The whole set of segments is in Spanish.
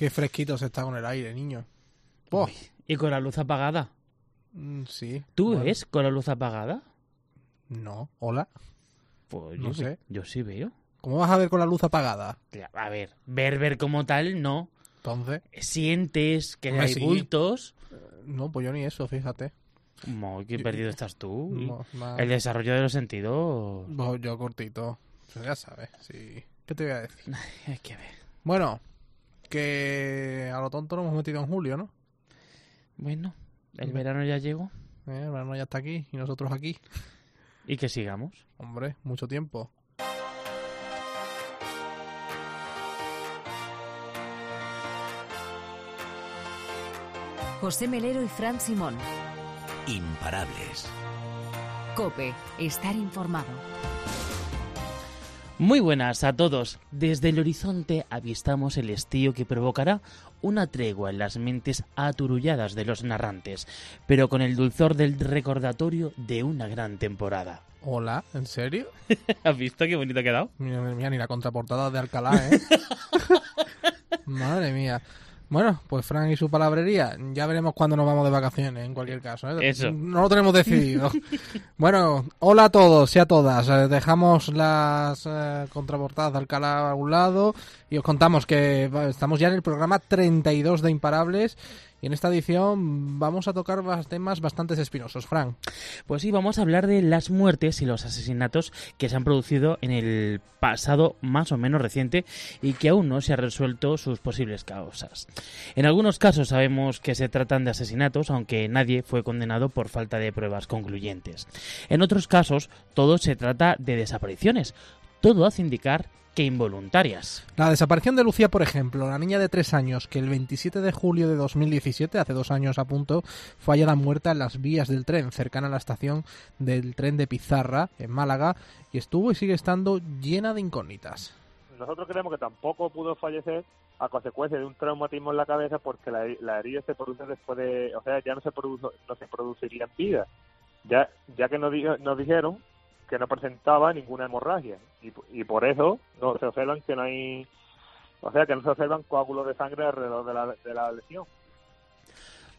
Qué fresquito se está con el aire, niño. Oh, Y con la luz apagada. mm, sí. ¿Tú Bueno, ves con la luz apagada? No. Hola. Pues No yo, sé. yo sí veo. ¿Cómo vas a ver con la luz apagada? A ver, ver, ver como tal, no. Entonces, Sientes que hay sí. bultos. no, pues yo ni eso, fíjate. Mo, qué perdido estás tú. El desarrollo de los sentidos. Yo cortito. Pues ya sabes, sí. ¿Qué te voy a decir? Hay que ver. Bueno, que a lo tonto nos hemos metido en julio, ¿no? Bueno, el verano ya llegó. Eh, el verano ya está aquí y nosotros aquí. Y que sigamos. Hombre, mucho tiempo. José Melero y Fran Simón. Imparables. Cope, estar informado. Muy buenas a todos. Desde el horizonte avistamos el estío que provocará una tregua en las mentes aturulladas de los narrantes, pero con el dulzor del recordatorio de una gran temporada. Hola, ¿en serio? ¿Has visto qué bonito ha quedado? Mira, mira, ni la contraportada de Alcalá, ¿eh? Madre mía. Bueno, pues Frank y su palabrería. Ya veremos cuándo nos vamos de vacaciones, en cualquier caso. ¿eh? Eso. No lo tenemos decidido. bueno, hola a todos y a todas. Eh, dejamos las eh, contraportadas de Alcalá a un lado y os contamos que estamos ya en el programa 32 de Imparables y en esta edición vamos a tocar temas bastante espinosos. Frank. Pues sí, vamos a hablar de las muertes y los asesinatos que se han producido en el pasado más o menos reciente y que aún no se han resuelto sus posibles causas. En algunos casos sabemos que se tratan de asesinatos, aunque nadie fue condenado por falta de pruebas concluyentes. En otros casos, todo se trata de desapariciones. Todo hace indicar que involuntarias. La desaparición de Lucía, por ejemplo, la niña de tres años que el 27 de julio de 2017, hace dos años a punto, fue hallada muerta en las vías del tren, cercana a la estación del tren de Pizarra, en Málaga, y estuvo y sigue estando llena de incógnitas. Nosotros creemos que tampoco pudo fallecer a consecuencia de un traumatismo en la cabeza porque la, la herida se produce después de, o sea, ya no se produjo, no se produciría en vida, ya ya que nos, dijo- nos dijeron que no presentaba ninguna hemorragia y, y por eso no se observan que no hay, o sea, que no se observan coágulos de sangre alrededor de la, de la lesión.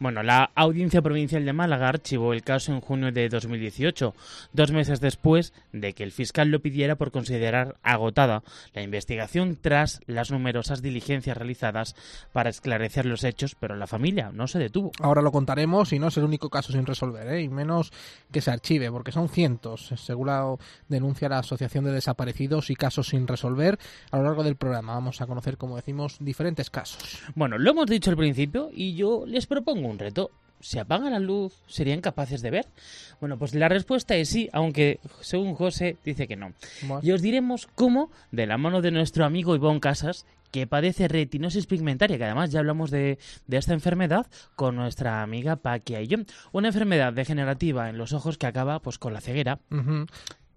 Bueno, la Audiencia Provincial de Málaga archivó el caso en junio de 2018, dos meses después de que el fiscal lo pidiera por considerar agotada la investigación tras las numerosas diligencias realizadas para esclarecer los hechos, pero la familia no se detuvo. Ahora lo contaremos y no es el único caso sin resolver, ¿eh? y menos que se archive, porque son cientos, según la denuncia la Asociación de Desaparecidos y Casos sin resolver. A lo largo del programa vamos a conocer, como decimos, diferentes casos. Bueno, lo hemos dicho al principio y yo les propongo un reto. ¿Se apaga la luz? ¿Serían capaces de ver? Bueno, pues la respuesta es sí, aunque según José dice que no. Y os diremos cómo, de la mano de nuestro amigo Ivón Casas, que padece retinosis pigmentaria, que además ya hablamos de, de esta enfermedad con nuestra amiga Paquia y yo. Una enfermedad degenerativa en los ojos que acaba pues con la ceguera.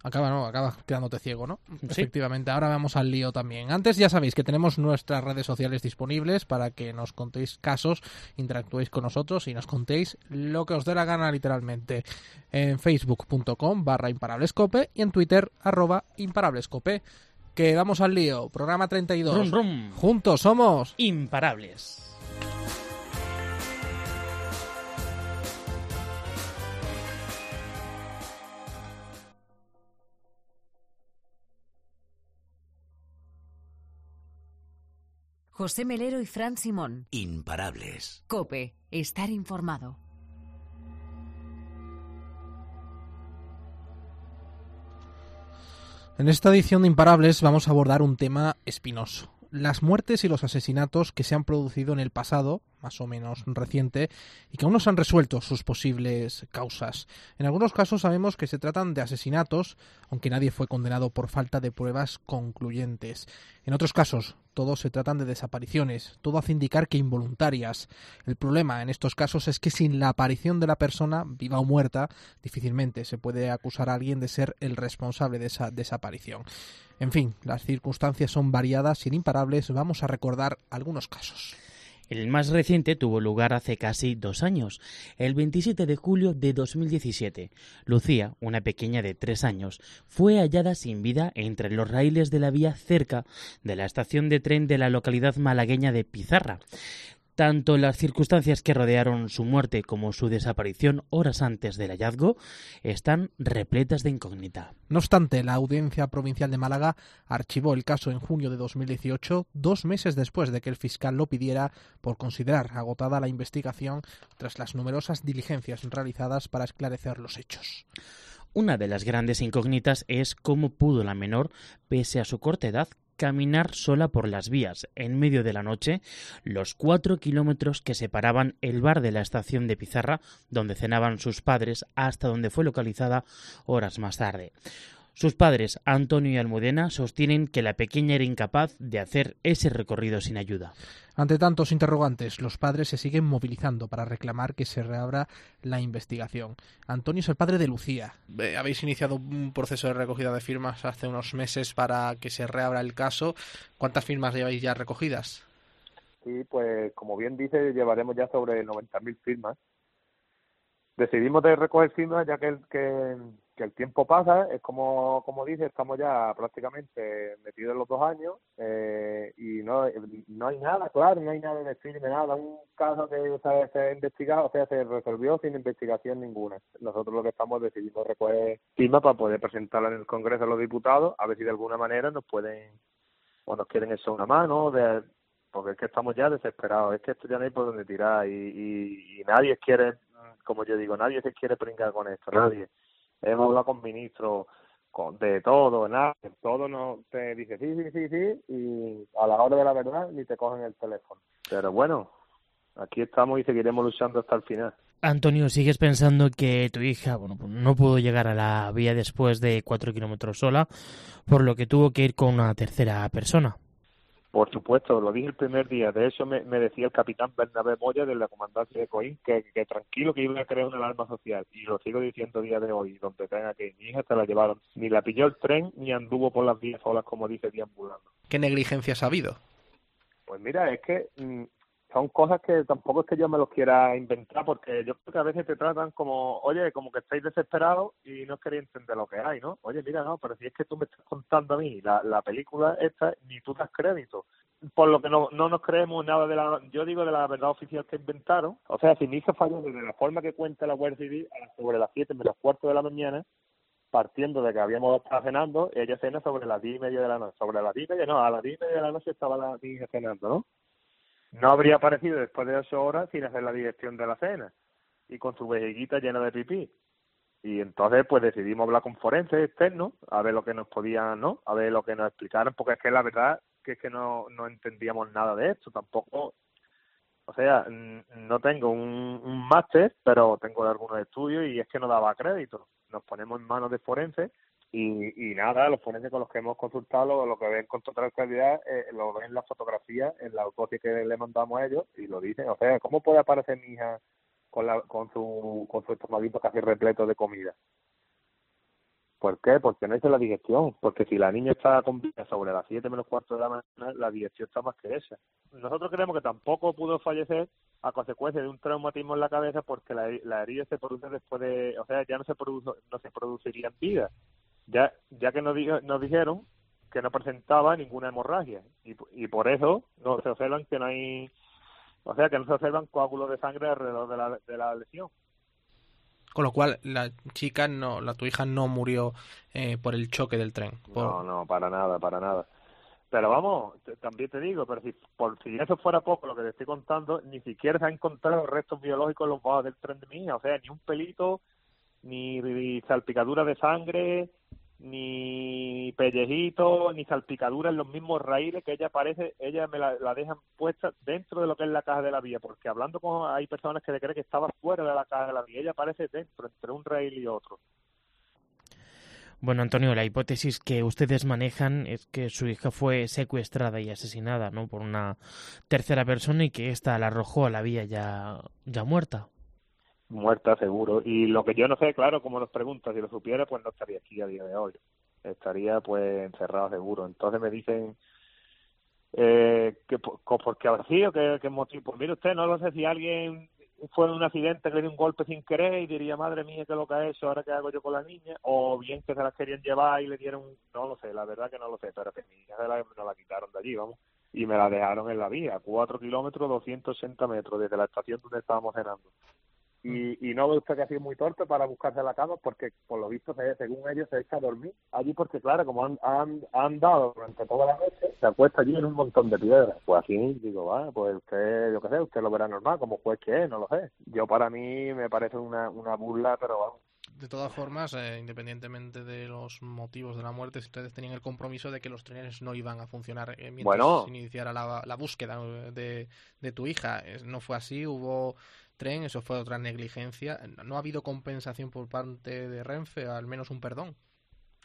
Acaba, no, acaba quedándote ciego, ¿no? Sí. Efectivamente, ahora vamos al lío también. Antes ya sabéis que tenemos nuestras redes sociales disponibles para que nos contéis casos, interactuéis con nosotros y nos contéis lo que os dé la gana literalmente. En facebook.com barra imparablescope y en twitter arroba imparablescope. Que vamos al lío. Programa 32. Rum, rum. Juntos somos... Imparables. José Melero y Fran Simón. Imparables. Cope, estar informado. En esta edición de Imparables vamos a abordar un tema espinoso. Las muertes y los asesinatos que se han producido en el pasado, más o menos reciente, y que aún no se han resuelto sus posibles causas. En algunos casos sabemos que se tratan de asesinatos, aunque nadie fue condenado por falta de pruebas concluyentes. En otros casos, todos se tratan de desapariciones, todo hace indicar que involuntarias. El problema en estos casos es que sin la aparición de la persona, viva o muerta, difícilmente se puede acusar a alguien de ser el responsable de esa desaparición. En fin, las circunstancias son variadas y imparables vamos a recordar algunos casos. El más reciente tuvo lugar hace casi dos años, el 27 de julio de 2017. Lucía, una pequeña de tres años, fue hallada sin vida entre los raíles de la vía cerca de la estación de tren de la localidad malagueña de Pizarra. Tanto las circunstancias que rodearon su muerte como su desaparición horas antes del hallazgo están repletas de incógnita. No obstante, la Audiencia Provincial de Málaga archivó el caso en junio de 2018, dos meses después de que el fiscal lo pidiera por considerar agotada la investigación tras las numerosas diligencias realizadas para esclarecer los hechos. Una de las grandes incógnitas es cómo pudo la menor, pese a su corta edad, caminar sola por las vías en medio de la noche los cuatro kilómetros que separaban el bar de la estación de Pizarra donde cenaban sus padres hasta donde fue localizada horas más tarde. Sus padres, Antonio y Almudena, sostienen que la pequeña era incapaz de hacer ese recorrido sin ayuda. Ante tantos interrogantes, los padres se siguen movilizando para reclamar que se reabra la investigación. Antonio es el padre de Lucía. Eh, habéis iniciado un proceso de recogida de firmas hace unos meses para que se reabra el caso. ¿Cuántas firmas lleváis ya recogidas? Sí, pues como bien dice, llevaremos ya sobre 90.000 firmas. Decidimos de recoger firmas ya que, que que el tiempo pasa, es como, como dice, estamos ya prácticamente metidos en los dos años eh, y no, no hay nada, claro, no hay nada de firme, nada, un caso que se ha investigado, o sea, se resolvió sin investigación ninguna. Nosotros lo que estamos decidimos recoger firma para poder presentarla en el Congreso a los diputados, a ver si de alguna manera nos pueden, o nos quieren eso una mano, de, porque es que estamos ya desesperados, es que esto ya no hay por dónde tirar y, y, y nadie quiere, como yo digo, nadie se quiere pringar con esto, nadie hemos hablado con ministros, con, de todo, nada, todo no te dice sí, sí, sí, sí, y a la hora de la verdad ni te cogen el teléfono. Pero bueno, aquí estamos y seguiremos luchando hasta el final. Antonio, ¿sigues pensando que tu hija bueno, pues no pudo llegar a la vía después de cuatro kilómetros sola, por lo que tuvo que ir con una tercera persona? Por supuesto, lo dije el primer día. De hecho, me, decía el capitán Bernabé Moya de la comandancia de Coín que, que, tranquilo que iba a crear una alarma social. Y lo sigo diciendo día de hoy, donde tenga que mi hija se la llevaron. Ni la pilló el tren ni anduvo por las vías solas, como dice, deambulando. ¿Qué negligencias ha habido? Pues mira, es que mm, son cosas que tampoco es que yo me los quiera inventar, porque yo creo que a veces te tratan como, oye, como que estáis desesperados y no queréis entender lo que hay, ¿no? Oye, mira, no, pero si es que tú me estás contando a mí la, la película esta, ni tú das crédito. Por lo que no, no nos creemos nada de la, yo digo de la verdad oficial que inventaron. O sea, si mi hija falló desde la forma que cuenta la Guardia Civil, sobre las 7 menos cuarto de la mañana, partiendo de que habíamos estado cenando, ella cena sobre las 10 y media de la noche. Sobre las 10 y media, no, a las 10 y media de la noche estaba la hija cenando, ¿no? No habría aparecido después de ocho horas sin hacer la dirección de la cena y con su vejiguita llena de pipí. Y entonces pues decidimos hablar con forenses externos a ver lo que nos podían, ¿no? A ver lo que nos explicaran, porque es que la verdad que es que no, no entendíamos nada de esto, tampoco, o sea, no tengo un, un máster, pero tengo algunos estudios y es que no daba crédito. Nos ponemos en manos de forenses y, y nada, los forenses con los que hemos consultado, lo, que ven con total claridad, eh, lo ven en la fotografía, en la autopsia que le mandamos a ellos, y lo dicen. O sea, ¿cómo puede aparecer mi hija con, la, con, su, con su estomaguito casi repleto de comida? ¿Por qué? Porque no hizo la digestión. Porque si la niña está con vida sobre las 7 menos cuarto de la mañana, la digestión está más que esa. Nosotros creemos que tampoco pudo fallecer a consecuencia de un traumatismo en la cabeza porque la, la herida se produce después de... O sea, ya no se, produce, no se produciría en vida ya, ya que nos, nos dijeron que no presentaba ninguna hemorragia y, y por eso no se observan que no hay, o sea, que no se observan coágulos de sangre alrededor de la, de la lesión. Con lo cual, la chica, no, la tu hija no murió eh, por el choque del tren. No, no, para nada, para nada. Pero vamos, también te digo, pero si por si eso fuera poco lo que te estoy contando, ni siquiera se han encontrado restos biológicos en los bajos del tren de mi hija, o sea, ni un pelito, ni salpicadura de sangre, ni pellejito, ni salpicadura en los mismos raíles que ella parece, ella me la, la, dejan puesta dentro de lo que es la caja de la vía, porque hablando con hay personas que le creen que estaba fuera de la caja de la vía, ella aparece dentro, entre un raíl y otro. Bueno, Antonio, la hipótesis que ustedes manejan es que su hija fue secuestrada y asesinada, ¿no? Por una tercera persona y que ésta la arrojó a la vía ya, ya muerta muerta seguro. Y lo que yo no sé, claro, como nos preguntas, si lo supiera, pues no estaría aquí a día de hoy. Estaría pues encerrado seguro. Entonces me dicen, Eh, que, po- co- porque así o qué, qué motivo. Pues mire usted, no lo sé si alguien fue en un accidente que le dio un golpe sin querer y diría, madre mía, qué es lo que ha hecho, ahora qué hago yo con la niña, o bien que se las querían llevar y le dieron, no lo sé, la verdad que no lo sé, pero que mi hija se la, nos la quitaron de allí, vamos, y me la dejaron en la vía, cuatro kilómetros, 280 metros desde la estación donde estábamos cenando. Y, y no ve usted que ha sido muy torpe para buscarse la cama porque por lo visto se- según ellos se echa a dormir allí porque claro como han, han, han dado durante toda la noche se acuesta allí en un montón de piedras pues así digo va pues usted yo qué sé usted lo verá normal como juez que es no lo sé yo para mí me parece una, una burla pero vamos De todas formas, eh, independientemente de los motivos de la muerte, si ustedes tenían el compromiso de que los trenes no iban a funcionar eh, mientras Bueno. se iniciara la, la búsqueda eh, de, de tu hija. Eh, No fue así, hubo tren, eso fue otra negligencia. No ha habido compensación por parte de Renfe, al menos un perdón.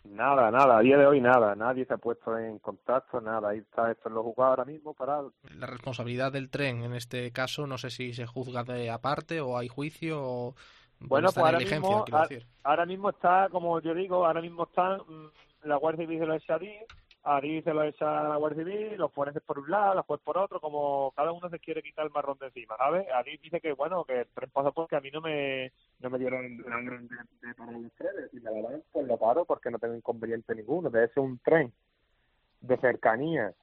nada nada a día de hoy nada nadie se ha puesto en contacto nada ahí está esto en los juzgados ahora mismo parado La responsabilidad del tren, en este caso, no sé si se juzga de aparte o hay juicio o... Bueno, pues ahora mismo, quiero a- decir. ahora mismo está, como yo digo, ahora mismo está mm, la Guardia Civil se lo echa a Adif, a Adif se lo echa a la Guardia Civil, los forenses por un lado, los jueces por otro, como cada uno se quiere quitar el marrón de encima, ¿sabes? Adif dice que, bueno, que el tren pasó porque a mí no me, no me dieron la orden de, de parar los y me la dan, pues lo paro porque no tengo inconveniente ninguno. De hecho, un tren de cercanía,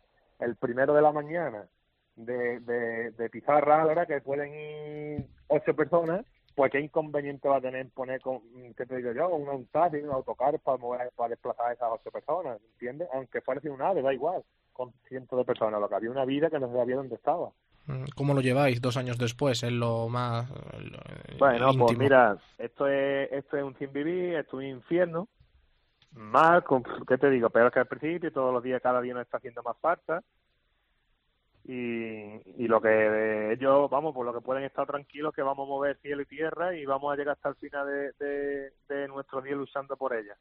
el primero de la mañana, de, de, de Pizarra, ahora que pueden ir ocho personas, pues qué inconveniente va a tener poner, con, ¿qué te digo yo? Un, un taxi, un autocar para mover, para desplazar a esas ocho personas, ¿entiendes? Aunque fuera sin un ave, da igual, con cientos de personas, lo que había una vida que no se sabía dónde estaba. Mm, ¿Cómo lo lleváis dos años después? En lo más... lo- Bueno, pues mira, esto es, esto es un sin vivir, esto es un infierno, mal, con, ¿qué te digo? Peor que al principio, todos los días, cada día nos está haciendo más falta. Y, y lo que ellos, vamos, por lo que pueden estar tranquilos, que vamos a mover cielo y tierra y vamos a llegar hasta el final de, de, de nuestro día luchando por ella.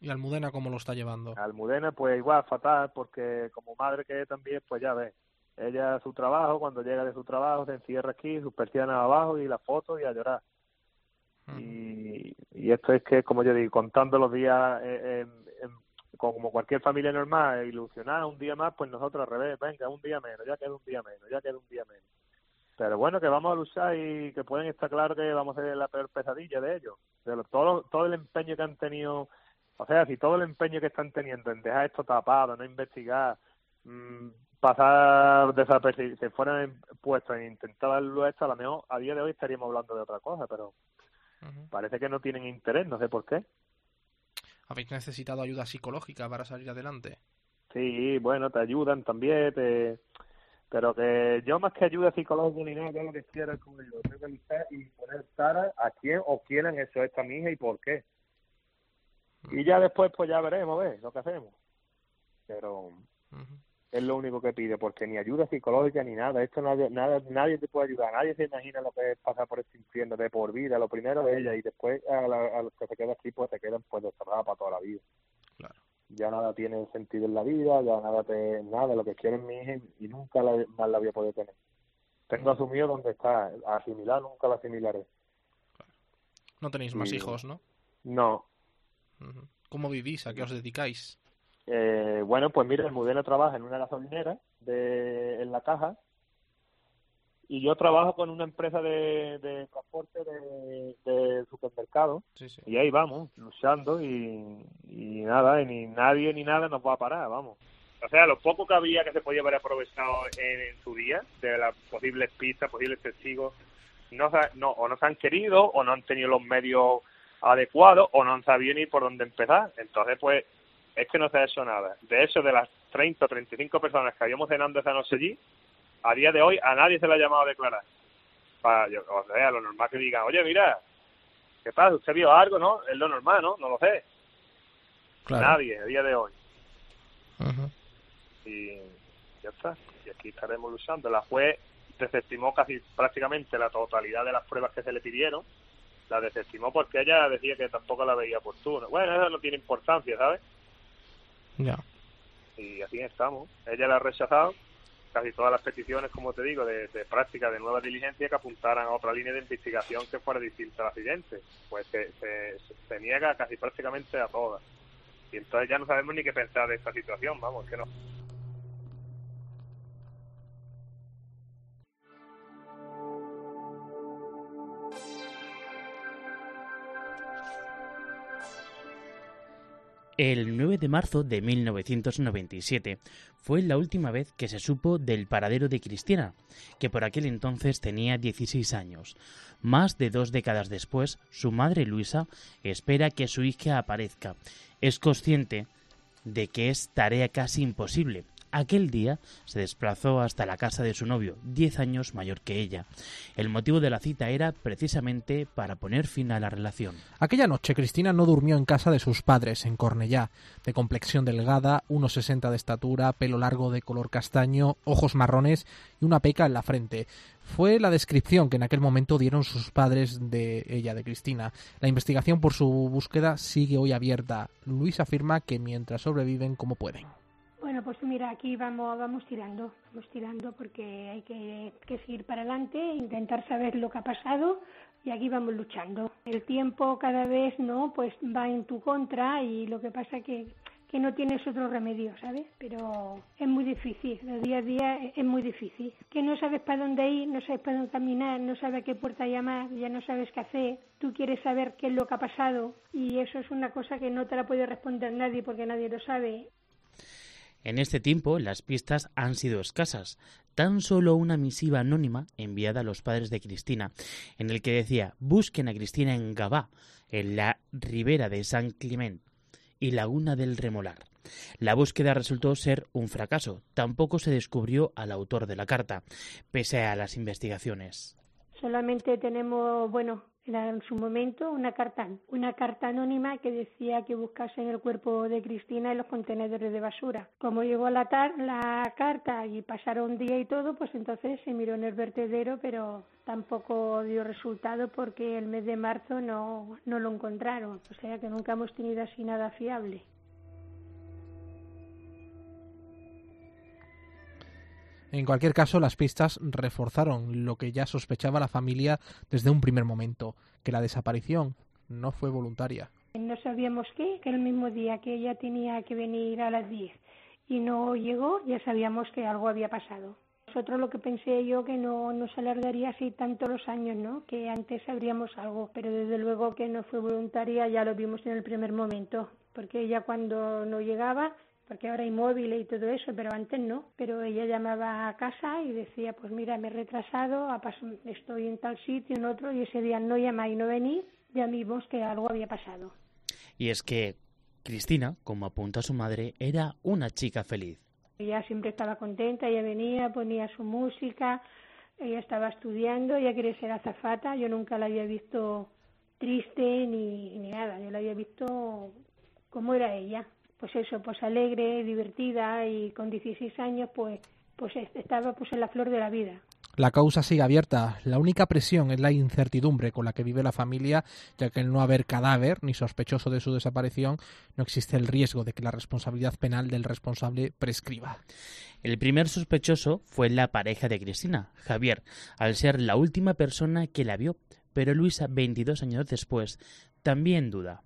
¿Y Almudena cómo lo está llevando? Almudena, pues igual, fatal, porque como madre que es también, pues ya ves, ella su trabajo, cuando llega de su trabajo, se encierra aquí, sus persianas abajo y las fotos y a llorar. Mm. Y, y esto es que, como yo digo, contando los días en- en- como cualquier familia normal, ilusionada, un día más, pues nosotros al revés, venga, un día menos, ya queda un día menos, ya queda un día menos. Pero bueno, que vamos a luchar y que pueden estar claros que vamos a ser la peor pesadilla de ellos. De lo- todo, todo el empeño que han tenido, o sea, si todo el empeño que están teniendo en dejar esto tapado, no investigar, mm, pasar desapercibido, si fueran puestos en intentar darlo esto, a lo mejor a día de hoy estaríamos hablando de otra cosa, pero parece que no tienen interés, no sé por qué. ¿Habéis necesitado ayuda psicológica para salir adelante? Sí, bueno, te ayudan también, te... pero que yo más que ayuda psicológica ni nada, yo lo que quiero es como digo, luchar y poner cara a quién o han hecho esta mi hija y por qué. Y ya después pues ya veremos, ¿ves? Lo que hacemos. Pero. Es lo único que pide, porque ni ayuda psicológica ni nada, esto nadie, nada, nadie te puede ayudar, nadie se imagina lo que es pasar por este infierno de por vida, lo primero de ella y después a, la- a los que se quedan aquí pues se quedan pues desterrados para toda la vida. Claro. Ya nada tiene sentido en la vida, ya nada te, nada, lo que quiero es mi hija y nunca la, más la voy a poder tener. Tengo asumido donde está, asimilar nunca la asimilaré. No tenéis más hijos, ¿no? No. ¿Cómo vivís? ¿A qué os dedicáis? Eh, bueno, pues mira, el modelo trabaja en una gasolinera de, en la caja y yo trabajo con una empresa de, de transporte de, de supermercado Sí, sí. y ahí vamos, luchando y, y nada, y ni nadie ni nada nos va a parar, vamos. O sea, lo poco que había que se podía haber aprovechado en, en su día de las posibles pistas, posibles testigos, no, no, o no se han querido o no han tenido los medios adecuados o no han sabido ni por dónde empezar. Entonces, pues, es que no se ha hecho nada. De hecho, de las 30 o 35 personas que habíamos cenando esa noche allí, a día de hoy a nadie se le ha llamado a declarar. Para, yo- o sea, lo normal que digan, oye, mira, ¿qué pasa? ¿Usted vio algo, no? Es lo normal, ¿no? No lo sé. Claro. Nadie, a día de hoy. Y ya está. Y aquí estaremos luchando. La juez desestimó casi prácticamente la totalidad de las pruebas que se le pidieron. La desestimó porque ella decía que tampoco la veía oportuna. Bueno, eso no tiene importancia, ¿sabes? Ya. y así estamos. Ella la ha rechazado casi todas las peticiones, como te digo, de, de práctica de nueva diligencia que apuntaran a otra línea de investigación que fuera distinta al accidente. Pues se, se, niega casi prácticamente a todas. Y entonces ya no sabemos ni qué pensar de esta situación, vamos, que no. El 9 de marzo de 1997 fue la última vez que se supo del paradero de Cristina, que por aquel entonces tenía 16 años. Más de dos décadas después, su madre Luisa espera que su hija aparezca. Es consciente de que es tarea casi imposible, Aquel día se desplazó hasta la casa de su novio, diez años mayor que ella. El motivo de la cita era precisamente para poner fin a la relación. Aquella noche Cristina no durmió en casa de sus padres, en Cornellá, de complexión delgada, unos sesenta de estatura, pelo largo de color castaño, ojos marrones y una peca en la frente. Fue la descripción que en aquel momento dieron sus padres de ella, de Cristina. La investigación por su búsqueda sigue hoy abierta. Luis afirma que mientras sobreviven como pueden. Bueno, pues mira, aquí vamos, vamos tirando, vamos tirando porque hay que, que seguir para adelante, intentar saber lo que ha pasado y aquí vamos luchando. El tiempo cada vez no, pues va en tu contra y lo que pasa que que no tienes otro remedio, ¿sabes? Pero es muy difícil, el día a día es muy difícil. Que no sabes para dónde ir, no sabes para dónde caminar, no sabes a qué puerta llamar, ya no sabes qué hacer, tú quieres saber qué es lo que ha pasado y eso es una cosa que no te la puede responder nadie porque nadie lo sabe. En este tiempo las pistas han sido escasas. Tan solo una misiva anónima enviada a los padres de Cristina, en el que decía busquen a Cristina en Gabá, en la ribera de San Clement y Laguna del Remolar. La búsqueda resultó ser un fracaso. Tampoco se descubrió al autor de la carta, pese a las investigaciones. Solamente tenemos, bueno, era en su momento una carta, una carta anónima que decía que buscasen el cuerpo de Cristina en los contenedores de basura. Como llegó la, la carta y pasaron un día y todo, pues entonces se miró en el vertedero, pero tampoco dio resultado porque el mes de marzo no, no lo encontraron. O sea que nunca hemos tenido así nada fiable. En cualquier caso, las pistas reforzaron lo que ya sospechaba la familia desde un primer momento, que la desaparición no fue voluntaria. No sabíamos qué, que el mismo día que ella tenía que venir a las 10 y no llegó, ya sabíamos que algo había pasado. Nosotros lo que pensé yo que no, no se alargaría así tanto los años, ¿no? Que antes sabríamos algo, pero desde luego que no fue voluntaria, ya lo vimos en el primer momento, porque ella cuando no llegaba porque ahora hay móviles y todo eso, pero antes no. Pero ella llamaba a casa y decía, pues mira, me he retrasado, estoy en tal sitio, en otro, y ese día no llama y no venir, ya vimos que algo había pasado. Y es que Cristina, como apunta su madre, era una chica feliz. Ella siempre estaba contenta, ella venía, ponía su música, ella estaba estudiando, ella quería ser azafata, yo nunca la había visto triste ni, ni nada, yo la había visto como era ella pues eso, pues alegre, divertida y con 16 años pues pues estaba pues en la flor de la vida. La causa sigue abierta. La única presión es la incertidumbre con la que vive la familia, ya que al no haber cadáver ni sospechoso de su desaparición, no existe el riesgo de que la responsabilidad penal del responsable prescriba. El primer sospechoso fue la pareja de Cristina, Javier, al ser la última persona que la vio, pero Luisa, 22 años después, también duda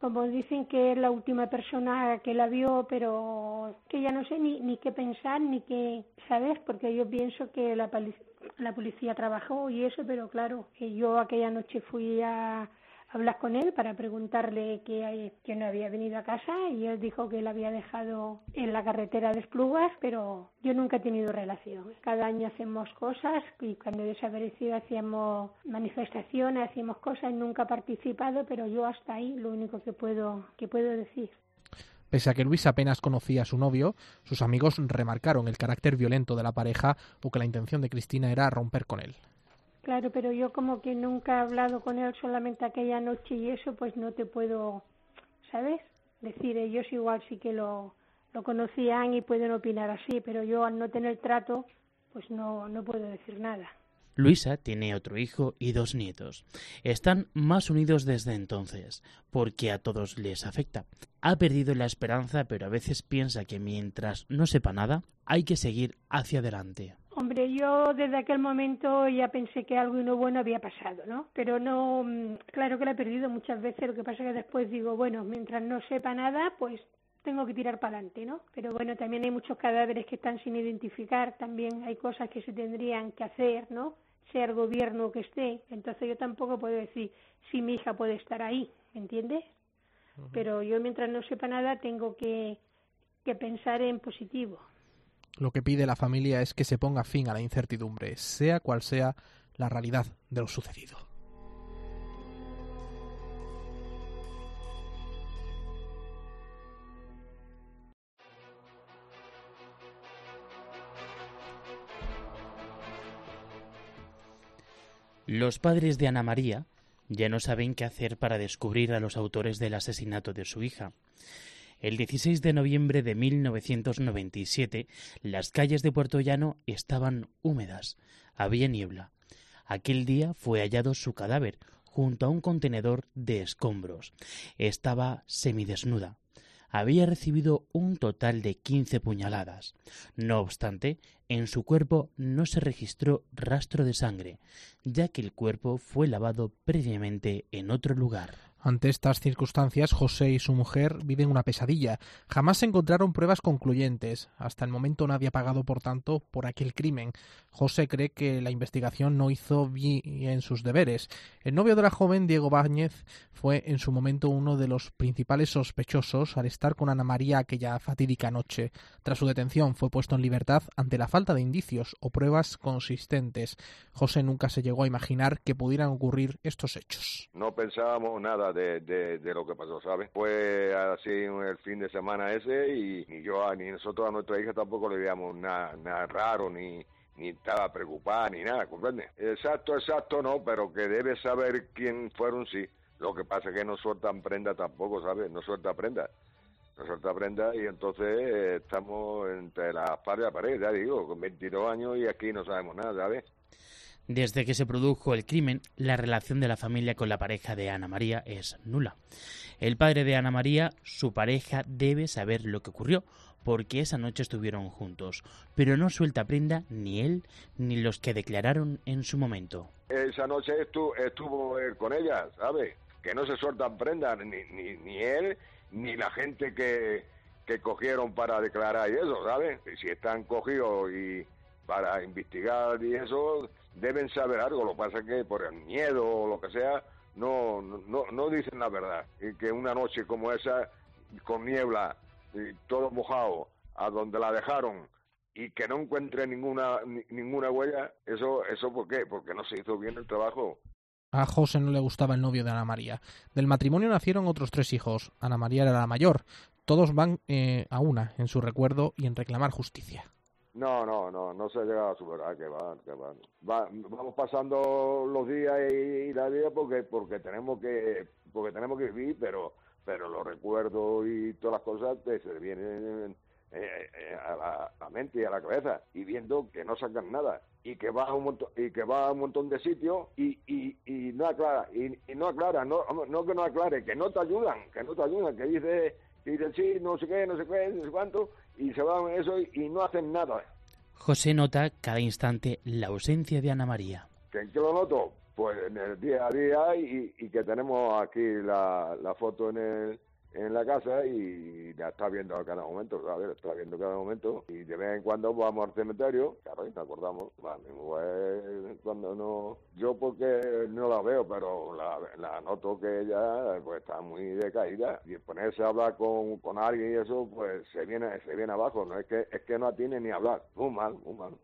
como dicen que es la última persona que la vio, pero que ya no sé ni, ni qué pensar, ni qué, ¿sabes? Porque yo pienso que la, la policía trabajó y eso, pero claro, que yo aquella noche fui a, hablas con él para preguntarle que, que, no había venido a casa y él dijo que la había dejado en la carretera de Esplugas, pero yo nunca he tenido relación. Cada año hacemos cosas y cuando he desaparecido hacíamos manifestaciones, hacíamos cosas, nunca he participado, pero yo hasta ahí lo único que puedo, que puedo decir. Pese a que Luis apenas conocía a su novio, sus amigos remarcaron el carácter violento de la pareja o que la intención de Cristina era romper con él. Claro, pero yo como que nunca he hablado con él solamente aquella noche y eso, pues no te puedo, ¿sabes? Decir, ellos igual sí que lo, lo conocían y pueden opinar así, pero yo al no tener trato, pues no, no puedo decir nada. Luisa tiene otro hijo y dos nietos. Están más unidos desde entonces, porque a todos les afecta. Ha perdido la esperanza, pero a veces piensa que mientras no sepa nada, hay que seguir hacia adelante. Hombre, yo desde aquel momento ya pensé que algo no bueno había pasado, ¿no? Pero no, mm, claro que la he perdido muchas veces, lo que pasa es que después digo, bueno, mientras no sepa nada, pues tengo que tirar para adelante, ¿no? Pero bueno, también hay muchos cadáveres que están sin identificar, también hay cosas que se tendrían que hacer, ¿no? Sea el gobierno que esté, entonces yo tampoco puedo decir si mi hija puede estar ahí, ¿me entiendes? pero yo mientras no sepa nada tengo que, que pensar en positivo. Lo que pide la familia es que se ponga fin a la incertidumbre, sea cual sea la realidad de lo sucedido. Los padres de Ana María ya no saben qué hacer para descubrir a los autores del asesinato de su hija. El 16 de noviembre de 1997, las calles de Puerto Llano estaban húmedas, había niebla. Aquel día fue hallado su cadáver junto a un contenedor de escombros. Estaba semidesnuda. Había recibido un total de 15 puñaladas. No obstante, en su cuerpo no se registró rastro de sangre, ya que el cuerpo fue lavado previamente en otro lugar. Ante estas circunstancias, José y su mujer viven una pesadilla. Jamás se encontraron pruebas concluyentes. Hasta el momento nadie ha pagado, por tanto, por aquel crimen. José cree que la investigación no hizo bien sus deberes. El novio de la joven, Diego Báñez, fue en su momento uno de los principales sospechosos al estar con Ana María aquella fatídica noche. Tras su detención fue puesto en libertad ante la falta de indicios o pruebas consistentes. José nunca se llegó a imaginar que pudieran ocurrir estos hechos. No pensábamos nada de, de, lo que pasó, ¿sabes? Fue así el fin de semana ese y ni yo ni nosotros a nuestra hija tampoco le veíamos nada, raro ni ni estaba preocupada ni nada, ¿comprende? Exacto, exacto no, pero que debe saber quién fueron sí. Lo que pasa es que no sueltan prenda tampoco, ¿sabes? No suelta prenda. No suelta prenda y entonces eh, estamos entre la pared y la pared, ya digo, con 22 años y aquí no sabemos nada, ¿sabes? Desde que se produjo el crimen, la relación de la familia con la pareja de Ana María es nula. El padre de Ana María, su pareja, debe saber lo que ocurrió, porque esa noche estuvieron juntos, pero no suelta prenda ni él ni los que declararon en su momento. Esa noche estuvo, con ella, ¿sabe? Que no se sueltan prenda ni, ni, él ni la gente que, que cogieron para declarar y eso, ¿sabe? Si están cogidos y para investigar y eso, deben saber algo. Lo que pasa es que por el miedo o lo que sea, no, no, no dicen la verdad. Y que una noche como esa, con niebla, y todo mojado, a donde la dejaron y que no encuentre ninguna ninguna huella, eso eso por qué? Porque no se hizo bien el trabajo. A José no le gustaba el novio de Ana María. Del matrimonio nacieron otros tres hijos. Ana María era la mayor. Todos van eh, a una en su recuerdo y en reclamar justicia. No, no, no, no se llega a superar, que van, que van. vamos pasando los días y, la vida porque porque tenemos que porque tenemos que vivir, pero pero los recuerdos y todas las cosas te se vienen eh, a, la, mente y a la cabeza y viendo que no sacan nada y que va a un montón y que va a un montón de sitios y, y, y no aclara y, no aclara no, no que no aclare que no te ayudan que no te ayudan que dice y dicen sí, no sé qué, no sé qué, no sé cuánto, y se van eso y, no hacen nada. José nota cada instante la ausencia de Ana María. ¿En qué lo noto? Pues en el día a día y, y que tenemos aquí la, la foto en el, en la casa y la está viendo a cada momento, ¿sabes? Está viendo cada momento y de vez en cuando vamos al cementerio, claro, y te acordamos, cuando no, yo porque no la veo, pero la, noto que ella pues está muy decaída y ponerse a hablar con, con alguien y eso pues se viene, se viene abajo, no es que, es que no tiene ni hablar, muy mal, muy mal.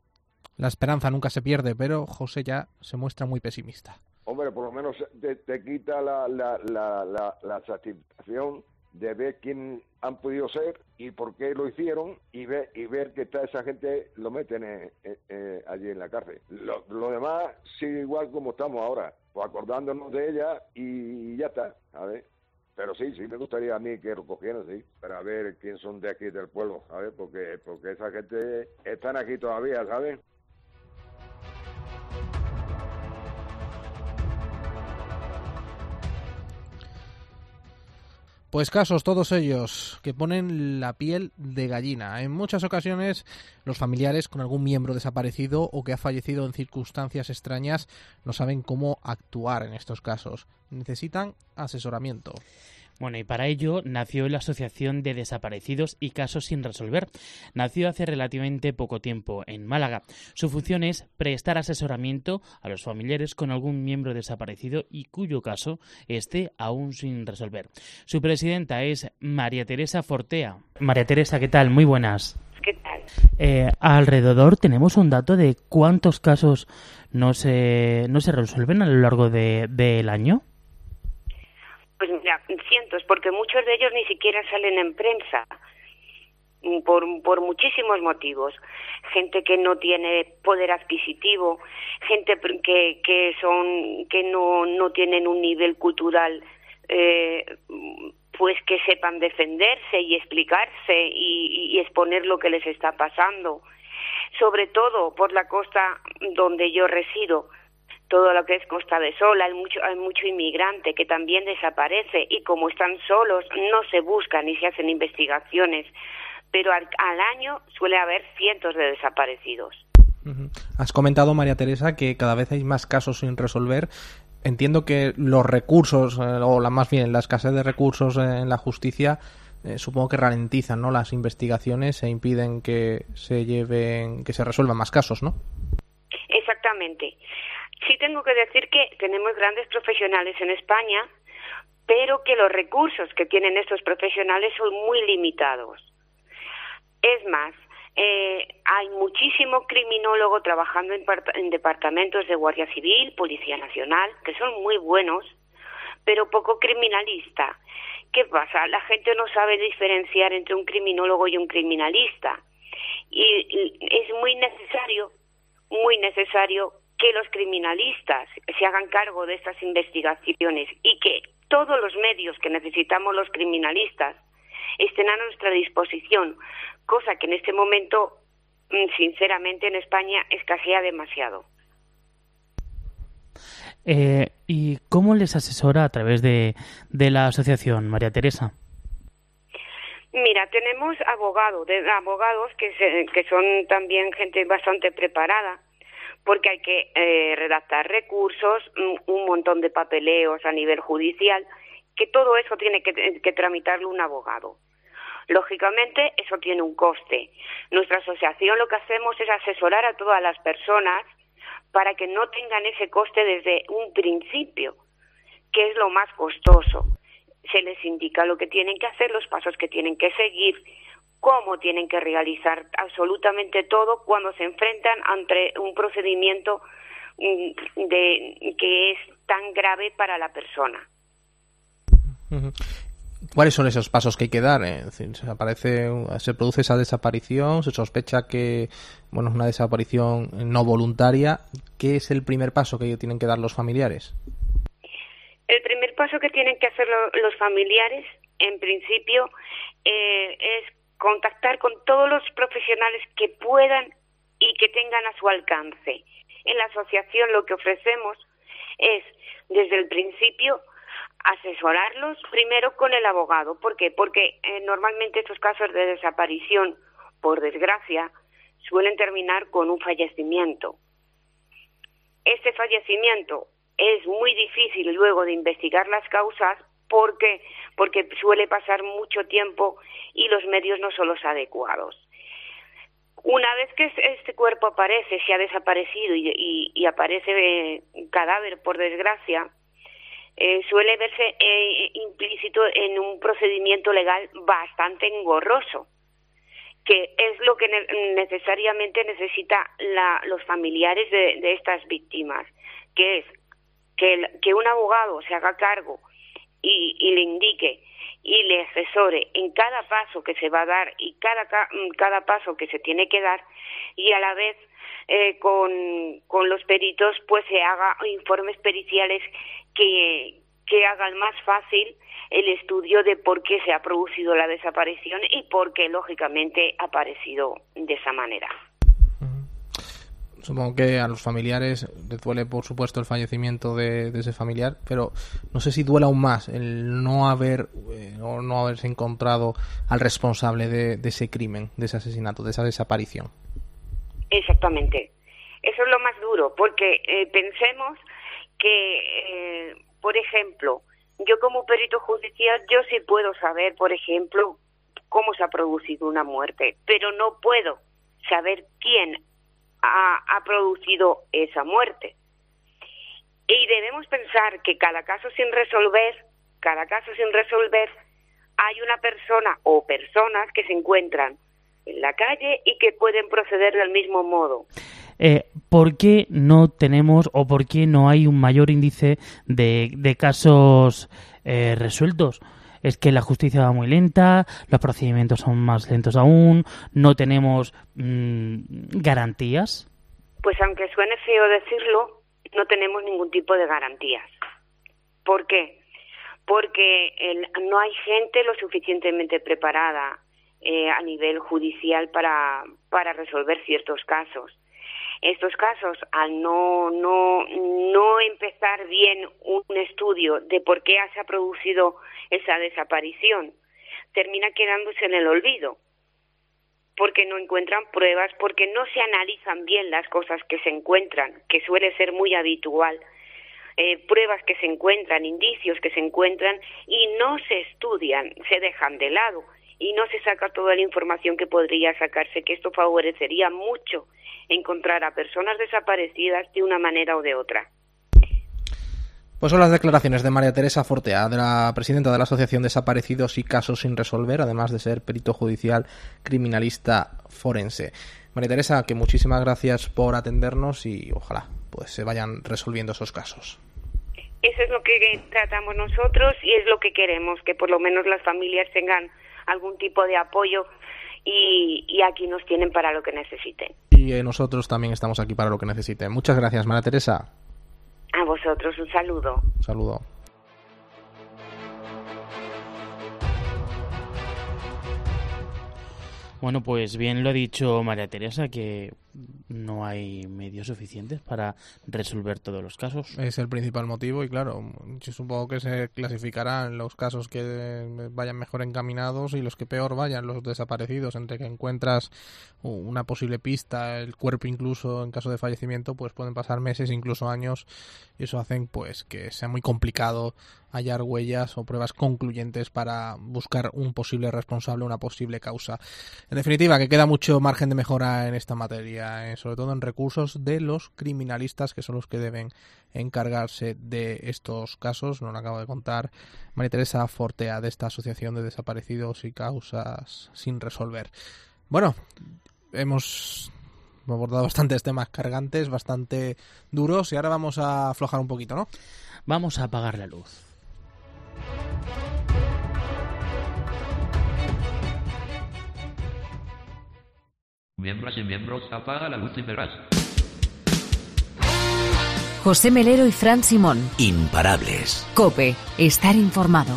La esperanza nunca se pierde, pero José ya se muestra muy pesimista. Hombre, por lo menos te, te quita la, la, la, la, la satisfacción de ver quién han podido ser y por qué lo hicieron y ver y ver que toda esa gente lo meten eh, eh, eh, allí en la cárcel. Lo, demás sigue igual como estamos ahora, pues acordándonos de ella y ya está, a ver. Pero sí, sí me gustaría a mí que lo cogieran, sí, para ver quién son de aquí del pueblo, ¿sabes? Porque, porque esa gente están aquí todavía, ¿sabes? Pues casos todos ellos que ponen la piel de gallina. En muchas ocasiones los familiares con algún miembro desaparecido o que ha fallecido en circunstancias extrañas no saben cómo actuar en estos casos. Necesitan asesoramiento. Bueno, y para ello nació la Asociación de Desaparecidos y Casos sin Resolver. Nació hace relativamente poco tiempo en Málaga. Su función es prestar asesoramiento a los familiares con algún miembro desaparecido y cuyo caso esté aún sin resolver. Su presidenta es María Teresa Fortea. María Teresa, ¿qué tal? Muy buenas. ¿Qué tal? Eh, alrededor tenemos un dato de cuántos casos no se, no se resuelven a lo largo del de, año. Pues mira, porque muchos de ellos ni siquiera salen en prensa. Por, por muchísimos motivos. Gente que no tiene poder adquisitivo, gente que, que son que no, no tienen un nivel cultural eh, pues que sepan defenderse y explicarse y, exponer lo que les está pasando. Sobre todo por la costa donde yo resido, todo lo que es Costa de Sol, hay mucho, hay mucho inmigrante que también desaparece y como están solos no se buscan ni se hacen investigaciones, pero al, al año suele haber cientos de desaparecidos. Has comentado, María Teresa, que cada vez hay más casos sin resolver entiendo que los recursos, eh, o la, más bien la escasez de recursos en la justicia, eh, supongo que ralentizan ¿no? las investigaciones e impiden que se lleven, que se resuelvan más casos, ¿no? Exactamente. Sí tengo que decir que tenemos grandes profesionales en España, pero que los recursos que tienen estos profesionales son muy limitados. Es más, eh, hay muchísimo criminólogo trabajando en, departamentos de Guardia Civil, Policía Nacional, que son muy buenos, pero poco criminalista. ¿Qué pasa? La gente no sabe diferenciar entre un criminólogo y un criminalista. Y es muy necesario, muy necesario que los criminalistas se hagan cargo de estas investigaciones y que todos los medios que necesitamos los criminalistas estén a nuestra disposición cosa que en este momento, mm, sinceramente, en España escasea demasiado. Eh, ¿Y cómo les asesora a través de, de la asociación, María Teresa? Mira, tenemos abogados, de, abogados que, que son también gente bastante preparada, porque hay que eh, redactar recursos, mm, un montón de papeleos a nivel judicial, que todo eso tiene que, que tramitarlo un abogado. Lógicamente, eso tiene un coste. Nuestra asociación lo que hacemos es asesorar a todas las personas para que no tengan ese coste desde un principio, que es lo más costoso. Se les indica lo que tienen que hacer, los pasos que tienen que seguir, cómo tienen que realizar absolutamente todo cuando se enfrentan ante un procedimiento mm, de, que es tan grave para la persona. ¿Cuáles son esos pasos que hay que dar? Eh, se, aparece, se produce esa desaparición, se sospecha que bueno, es una desaparición no voluntaria. ¿Qué es el primer paso que tienen que dar los familiares? El primer paso que tienen que hacer los familiares, en principio, eh, es contactar con todos los profesionales que puedan y que tengan a su alcance. En la asociación lo que ofrecemos es, desde el principio, asesorarlos primero con el abogado. ¿Por qué? Porque eh, normalmente estos casos de desaparición, por desgracia, suelen terminar con un fallecimiento. Este fallecimiento es muy difícil luego de investigar las causas porque porque suele pasar mucho tiempo y los medios no son los adecuados. Una vez que este cuerpo aparece, se ha desaparecido y, aparece un cadáver, por desgracia, eh, suele verse eh, implícito en un procedimiento legal bastante engorroso, que es lo que necesariamente necesita los familiares de, estas víctimas, que es que, que un abogado se haga cargo y, y, le indique y le asesore en cada paso que se va a dar y cada, cada paso que se tiene que dar y a la vez eh, con, con los peritos pues se haga informes periciales que, que hagan más fácil el estudio de por qué se ha producido la desaparición y por qué, lógicamente, ha aparecido de esa manera. Supongo que a los familiares les duele, por supuesto, el fallecimiento de, ese familiar, pero no sé si duele aún más el no haber eh, o no haberse encontrado al responsable de, ese crimen, de ese asesinato, de esa desaparición. Exactamente. Eso es lo más duro, porque eh, pensemos que, eh, por ejemplo, yo como perito judicial, yo sí puedo saber, por ejemplo, cómo se ha producido una muerte, pero no puedo saber quién ha, producido esa muerte. Y debemos pensar que cada caso sin resolver, cada caso sin resolver, hay una persona o personas que se encuentran en la calle y que pueden proceder del mismo modo. Eh, ¿Por qué no tenemos o por qué no hay un mayor índice de, de casos eh, resueltos? Es que la justicia va muy lenta, los procedimientos son más lentos aún, no tenemos mm, garantías. Pues aunque suene feo decirlo, no tenemos ningún tipo de garantías. ¿Por qué? Porque no hay gente lo suficientemente preparada eh, a nivel judicial para, para resolver ciertos casos. Estos casos, al no, no, no empezar bien un estudio de por qué se ha producido esa desaparición, termina quedándose en el olvido porque no encuentran pruebas, porque no se analizan bien las cosas que se encuentran, que suele ser muy habitual. Eh, pruebas que se encuentran, indicios que se encuentran y no se estudian, se dejan de lado y no se saca toda la información que podría sacarse, que esto favorecería mucho encontrar a personas desaparecidas de una manera o de otra. Pues son las declaraciones de María Teresa Fortea, de la presidenta de la Asociación Desaparecidos y Casos sin Resolver, además de ser perito judicial criminalista forense. María Teresa, que muchísimas gracias por atendernos y ojalá pues se vayan resolviendo esos casos. Eso es lo que tratamos nosotros y es lo que queremos, que por lo menos las familias tengan algún tipo de apoyo y, y aquí nos tienen para lo que necesiten. Y eh, nosotros también estamos aquí para lo que necesiten. Muchas gracias, María Teresa. A vosotros un saludo. Un saludo. Bueno, pues bien lo ha dicho María Teresa, que no hay medios suficientes para resolver todos los casos. Es el principal motivo y claro, supongo que se clasificarán los casos que vayan mejor encaminados y los que peor vayan, los desaparecidos, entre que encuentras una posible pista, el cuerpo incluso en caso de fallecimiento, pues pueden pasar meses, incluso años y eso hacen pues que sea muy complicado hallar huellas o pruebas concluyentes para buscar un posible responsable, una posible causa. En definitiva, que queda mucho margen de mejora en esta materia, eh, sobre todo en recursos de los criminalistas, que son los que deben encargarse de estos casos. Nos lo acabo de contar María Teresa Fortea, de esta Asociación de Desaparecidos y Causas sin Resolver. Bueno, hemos abordado bastantes temas cargantes, bastante duros, y ahora vamos a aflojar un poquito, ¿no? Vamos a apagar la luz. Miembros y miembros, apaga la luz y verás. José Melero y Fran Simón. Imparables. Cope, estar informado.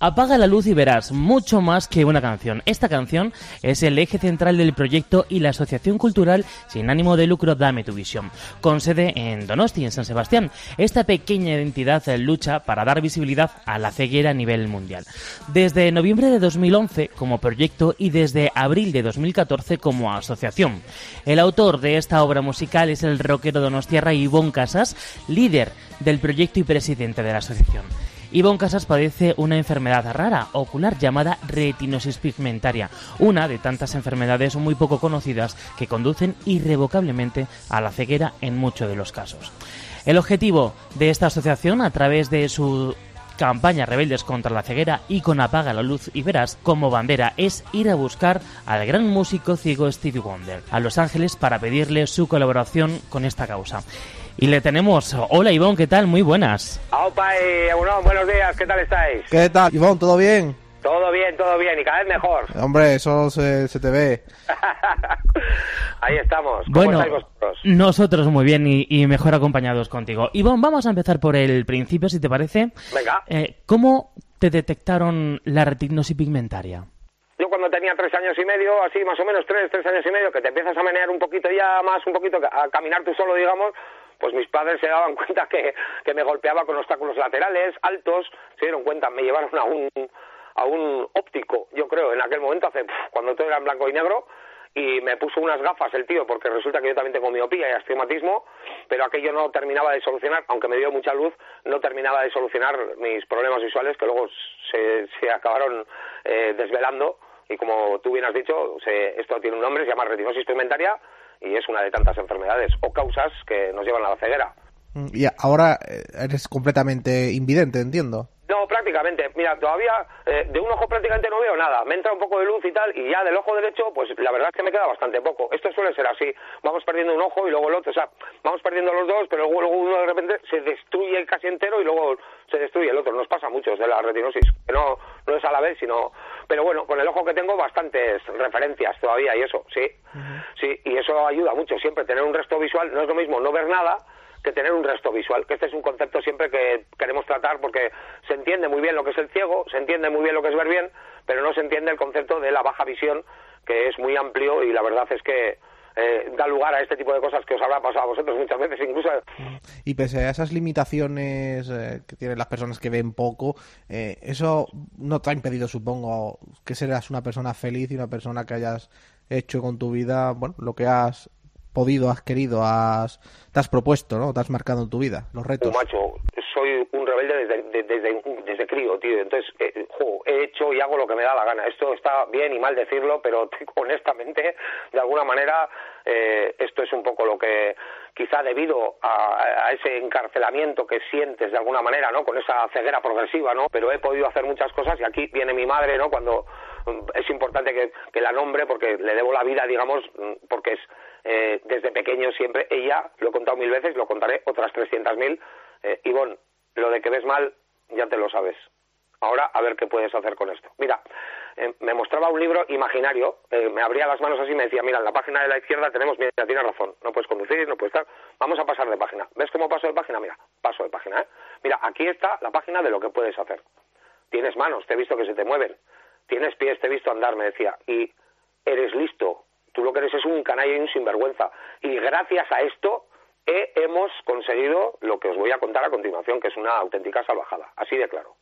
Apaga la luz y verás mucho más que una canción. Esta canción es el eje central del proyecto y la Asociación Cultural sin ánimo de lucro Dame tu Visión, con sede en Donosti, en San Sebastián. Esta pequeña entidad lucha para dar visibilidad a la ceguera a nivel mundial. Desde noviembre de 2011 como proyecto y desde abril de 2014 como asociación. El autor de esta obra musical es el rockero donostiarra Ivón Casas, líder del proyecto y presidente de la asociación. Ivonne Casas padece una enfermedad rara ocular llamada retinosis pigmentaria, una de tantas enfermedades muy poco conocidas que conducen irrevocablemente a la ceguera en muchos de los casos. El objetivo de esta asociación, a través de su campaña Rebeldes contra la ceguera y con Apaga la luz y verás como bandera es ir a buscar al gran músico ciego Stevie Wonder a Los Ángeles para pedirle su colaboración con esta causa. Y le tenemos. Hola Ivonne, ¿qué tal? Muy buenas. Aupa y Egunon, buenos días, ¿qué tal estáis? ¿Qué tal, Ivonne? ¿Todo bien? Todo bien, todo bien y cada vez mejor. Hombre, eso se, se te ve. Ahí estamos. ¿Cómo Bueno, estáis vosotros? nosotros muy bien y, y mejor acompañados contigo. Ivonne, vamos a empezar por el principio, si te parece. Venga. Eh, ¿Cómo te detectaron la retinosis pigmentaria? Yo cuando tenía tres años y medio, así más o menos tres, tres años y medio, que te empiezas a menear un poquito ya más, un poquito a caminar tú solo, digamos, pues mis padres se daban cuenta que, que me golpeaba con obstáculos laterales, altos, se dieron cuenta, me llevaron a un, a un óptico, yo creo, en aquel momento, hace, cuando todo era en blanco y negro, y me puso unas gafas el tío, porque resulta que yo también tengo miopía y astigmatismo, pero aquello no terminaba de solucionar, aunque me dio mucha luz, no terminaba de solucionar mis problemas visuales que luego se, se acabaron eh, desvelando y como tú bien has dicho, se, esto tiene un nombre, se llama retinosis pigmentaria y es una de tantas enfermedades o causas que nos llevan a la ceguera. Mm, Y ahora eh, eres completamente invidente, entiendo. No, prácticamente. Mira, todavía eh, de un ojo prácticamente no veo nada. Me entra un poco de luz y tal, y ya del ojo derecho, pues la verdad es que me queda bastante poco. Esto suele ser así. Vamos perdiendo un ojo y luego el otro. O sea, vamos perdiendo los dos, pero luego, luego uno de repente se destruye casi entero y luego se destruye el otro. Nos pasa mucho de la retinosis, que no, no es a la vez, sino... Pero bueno, con el ojo que tengo bastantes referencias todavía y eso, sí. Sí, y eso ayuda mucho siempre. Tener un resto visual no es lo mismo no ver nada que tener un resto visual, que este es un concepto siempre que queremos tratar porque se entiende muy bien lo que es el ciego, se entiende muy bien lo que es ver bien, pero no se entiende el concepto de la baja visión, que es muy amplio y la verdad es que eh, da lugar a este tipo de cosas que os habrá pasado a vosotros muchas veces, incluso. Y pese a esas limitaciones eh, que tienen las personas que ven poco, eh, eso no te ha impedido, supongo, que seas una persona feliz y una persona que hayas hecho con tu vida, bueno, lo que has podido, has querido, has, te has propuesto, ¿no? Te has marcado en tu vida, los retos. un macho, soy un rebelde desde, de- desde, desde crío, tío. Entonces, eh, he hecho y hago lo que me da la gana. Esto está bien y mal decirlo, pero honestamente, de alguna manera, eh, esto es un poco lo que, quizá debido a, a ese encarcelamiento que sientes de alguna manera, ¿no? Con esa ceguera progresiva, ¿no? Pero he podido hacer muchas cosas y aquí viene mi madre, ¿no? Cuando es importante que, la nombre porque le debo la vida, digamos, mm, porque es eh, desde pequeño siempre ella, lo he contado mil veces, lo contaré otras 300.000. Eh, Ivonne, lo de que ves mal, ya te lo sabes. Ahora, a ver qué puedes hacer con esto. Mira, eh, me mostraba un libro imaginario, eh, me abría las manos así y me decía, mira, en la página de la izquierda tenemos, mira, tienes razón, no puedes conducir, no puedes estar, vamos a pasar de página. ¿Ves cómo paso de página? Mira, paso de página, ¿eh? Mira, aquí está la página de lo que puedes hacer. Tienes manos, te he visto que se te mueven. Tienes pies, te he visto andar, me decía. Y eres listo. Tú lo que eres es un canalla y un sinvergüenza. Y gracias a esto hemos conseguido lo que os voy a contar a continuación, que es una auténtica salvajada. Así de claro.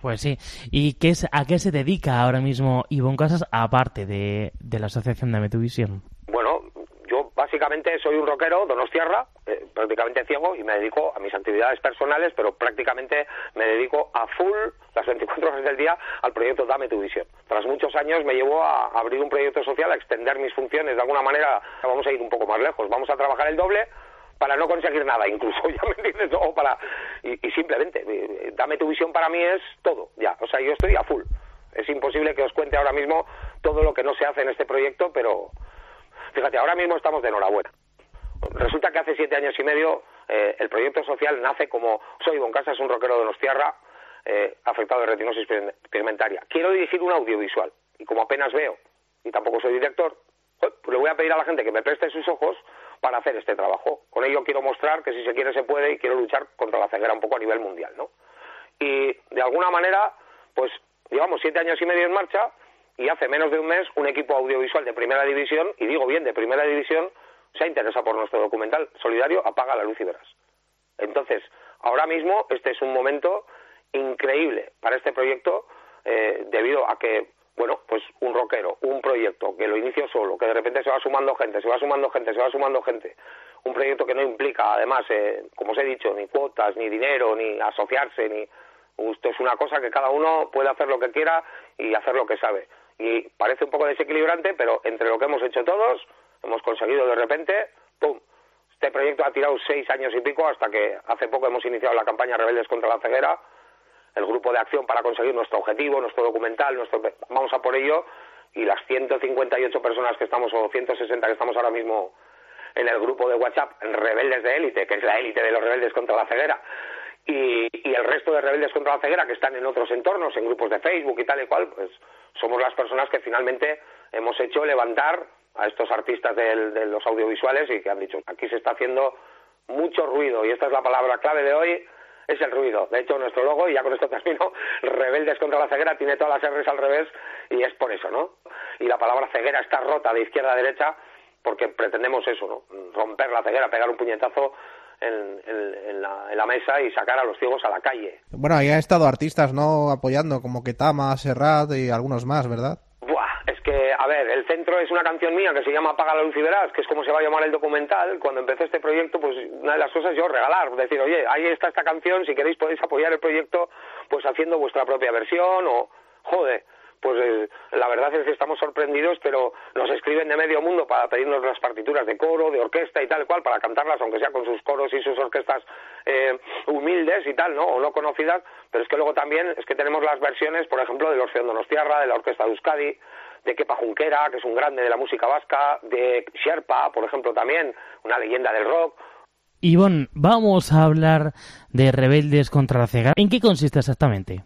Pues sí. ¿Y qué es, a qué se dedica ahora mismo Ivonne Casas aparte de, de la asociación de Metuvisión? Soy un rockero donostiarra, eh, prácticamente ciego, y me dedico a mis actividades personales, pero prácticamente me dedico a full las 24 horas del día al proyecto Dame tu visión. Tras muchos años me llevó a abrir un proyecto social, a extender mis funciones de alguna manera, vamos a ir un poco más lejos, vamos a trabajar el doble para no conseguir nada, incluso, ¿ya me entiendes? O para, y, y simplemente, eh, Dame tu visión para mí es todo, ya, o sea, yo estoy a full. Es imposible que os cuente ahora mismo todo lo que no se hace en este proyecto, pero fíjate, ahora mismo estamos de enhorabuena. Resulta que hace siete años y medio eh, el proyecto social nace como soy Don Casas, un rockero de Donostiarra, eh, afectado de retinosis pigme- pigmentaria. Quiero dirigir un audiovisual y como apenas veo y tampoco soy director, pues le voy a pedir a la gente que me preste sus ojos para hacer este trabajo. Con ello quiero mostrar que si se quiere se puede y quiero luchar contra la ceguera un poco a nivel mundial, ¿no? Y de alguna manera, pues llevamos siete años y medio en marcha y hace menos de un mes un equipo audiovisual de primera división, y digo bien de primera división, se ha por nuestro documental solidario Apaga la luz y verás. Entonces, ahora mismo este es un momento increíble para este proyecto eh, debido a que, bueno, pues un rockero, un proyecto que lo inicio solo, que de repente se va sumando gente, se va sumando gente, se va sumando gente, un proyecto que no implica, además, eh, como os he dicho, ni cuotas, ni dinero, ni asociarse, ni... Esto es una cosa que cada uno puede hacer lo que quiera y hacer lo que sabe. Y parece un poco desequilibrante, pero entre lo que hemos hecho todos, hemos conseguido de repente, ¡pum! Este proyecto ha tirado seis años y pico hasta que hace poco hemos iniciado la campaña Rebeldes contra la ceguera, el grupo de acción para conseguir nuestro objetivo, nuestro documental, nuestro vamos a por ello y las 158 personas que estamos o 160 que estamos ahora mismo en el grupo de WhatsApp Rebeldes de Élite, que es la élite de los rebeldes contra la ceguera, y, y el resto de rebeldes contra la ceguera que están en otros entornos, en grupos de Facebook y tal y cual, pues somos las personas que finalmente hemos hecho levantar a estos artistas del- de los audiovisuales y que han dicho, aquí se está haciendo mucho ruido y esta es la palabra clave de hoy, es el ruido. De hecho, nuestro logo, y ya con esto termino, Rebeldes contra la ceguera, tiene todas las R's al revés y es por eso, ¿no? Y la palabra ceguera está rota de izquierda a derecha porque pretendemos eso, ¿no? Romper la ceguera, pegar un puñetazo en, en- en la, en la mesa y sacar a los ciegos a la calle. Bueno, ahí han estado artistas, ¿no? Apoyando, como Ketama, Serrat y algunos más, ¿verdad? Buah, es que, a ver, el centro es una canción mía que se llama Apaga la luz y verás, que es como se va a llamar el documental. Cuando empecé este proyecto, pues una de las cosas yo regalar, decir, oye, ahí está esta canción, si queréis podéis apoyar el proyecto, pues haciendo vuestra propia versión o, joder, pues eh, la verdad es que estamos sorprendidos, pero nos escriben de medio mundo para pedirnos las partituras de coro, de orquesta y tal cual, para cantarlas, aunque sea con sus coros y sus orquestas eh, humildes y tal, ¿no? O no conocidas, pero es que luego también es que tenemos las versiones, por ejemplo, del Orfeo Donostiarra, de la Orquesta de Euskadi, de Kepa Junquera, que es un grande de la música vasca, de Sherpa, por ejemplo, también, una leyenda del rock. Ivonne, vamos a hablar de Rebeldes contra la Cega. ¿En qué consiste exactamente?